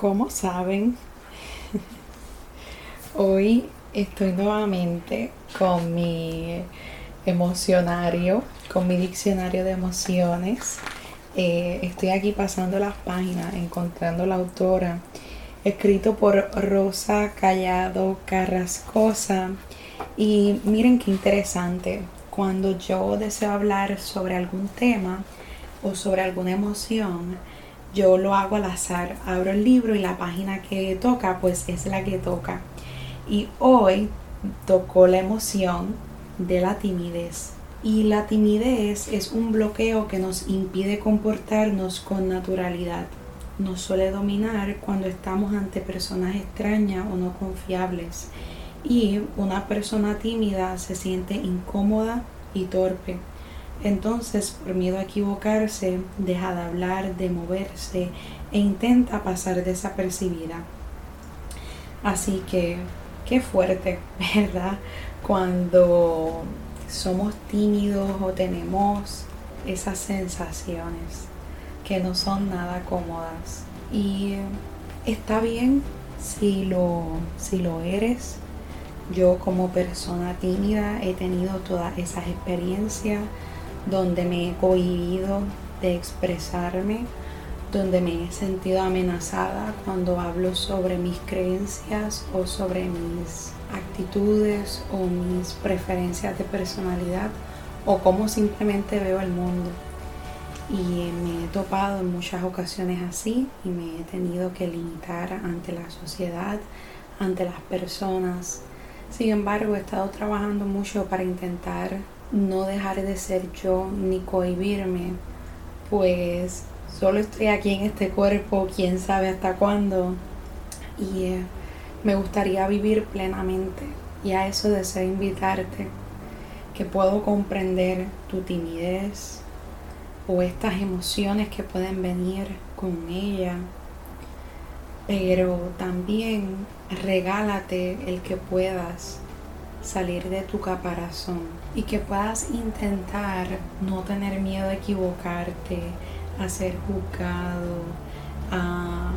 Como saben, hoy estoy nuevamente con mi emocionario, con mi diccionario de emociones. Eh, estoy aquí pasando las páginas, encontrando la autora, escrito por Rosa Callado Carrascosa. Y miren qué interesante, cuando yo deseo hablar sobre algún tema o sobre alguna emoción, yo lo hago al azar. Abro el libro y la página que toca, pues es la que toca. Y hoy tocó la emoción de la timidez. Y la timidez es un bloqueo que nos impide comportarnos con naturalidad. Nos suele dominar cuando estamos ante personas extrañas o no confiables. Y una persona tímida se siente incómoda y torpe entonces, por miedo a equivocarse, deja de hablar, de moverse e intenta pasar desapercibida. Así que, qué fuerte, ¿verdad? Cuando somos tímidos o tenemos esas sensaciones que no son nada cómodas. Y está bien si lo, si lo eres. Yo como persona tímida he tenido todas esas experiencias donde me he cohibido de expresarme, donde me he sentido amenazada cuando hablo sobre mis creencias o sobre mis actitudes o mis preferencias de personalidad o cómo simplemente veo el mundo. Y me he topado en muchas ocasiones así y me he tenido que limitar ante la sociedad, ante las personas. Sin embargo, he estado trabajando mucho para intentar no dejar de ser yo ni cohibirme, pues solo estoy aquí en este cuerpo, quién sabe hasta cuándo, y eh, me gustaría vivir plenamente. Y a eso deseo invitarte, que puedo comprender tu timidez o estas emociones que pueden venir con ella, pero también regálate el que puedas salir de tu caparazón y que puedas intentar no tener miedo a equivocarte, a ser juzgado, a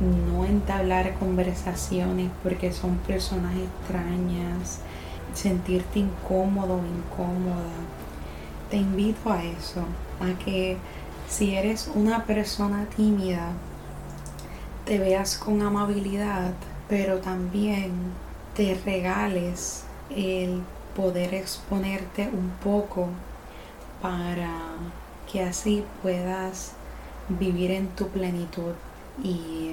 no entablar conversaciones porque son personas extrañas, sentirte incómodo o incómoda. Te invito a eso, a que si eres una persona tímida, te veas con amabilidad, pero también te regales el poder exponerte un poco para que así puedas vivir en tu plenitud. Y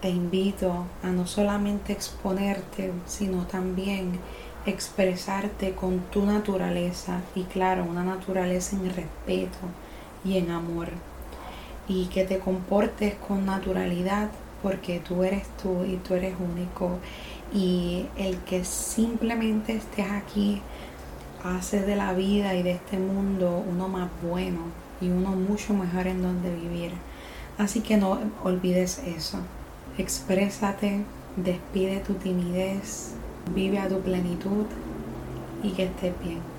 te invito a no solamente exponerte, sino también expresarte con tu naturaleza y claro, una naturaleza en respeto y en amor. Y que te comportes con naturalidad porque tú eres tú y tú eres único y el que simplemente estés aquí hace de la vida y de este mundo uno más bueno y uno mucho mejor en donde vivir. Así que no olvides eso. Exprésate, despide tu timidez, vive a tu plenitud y que estés bien.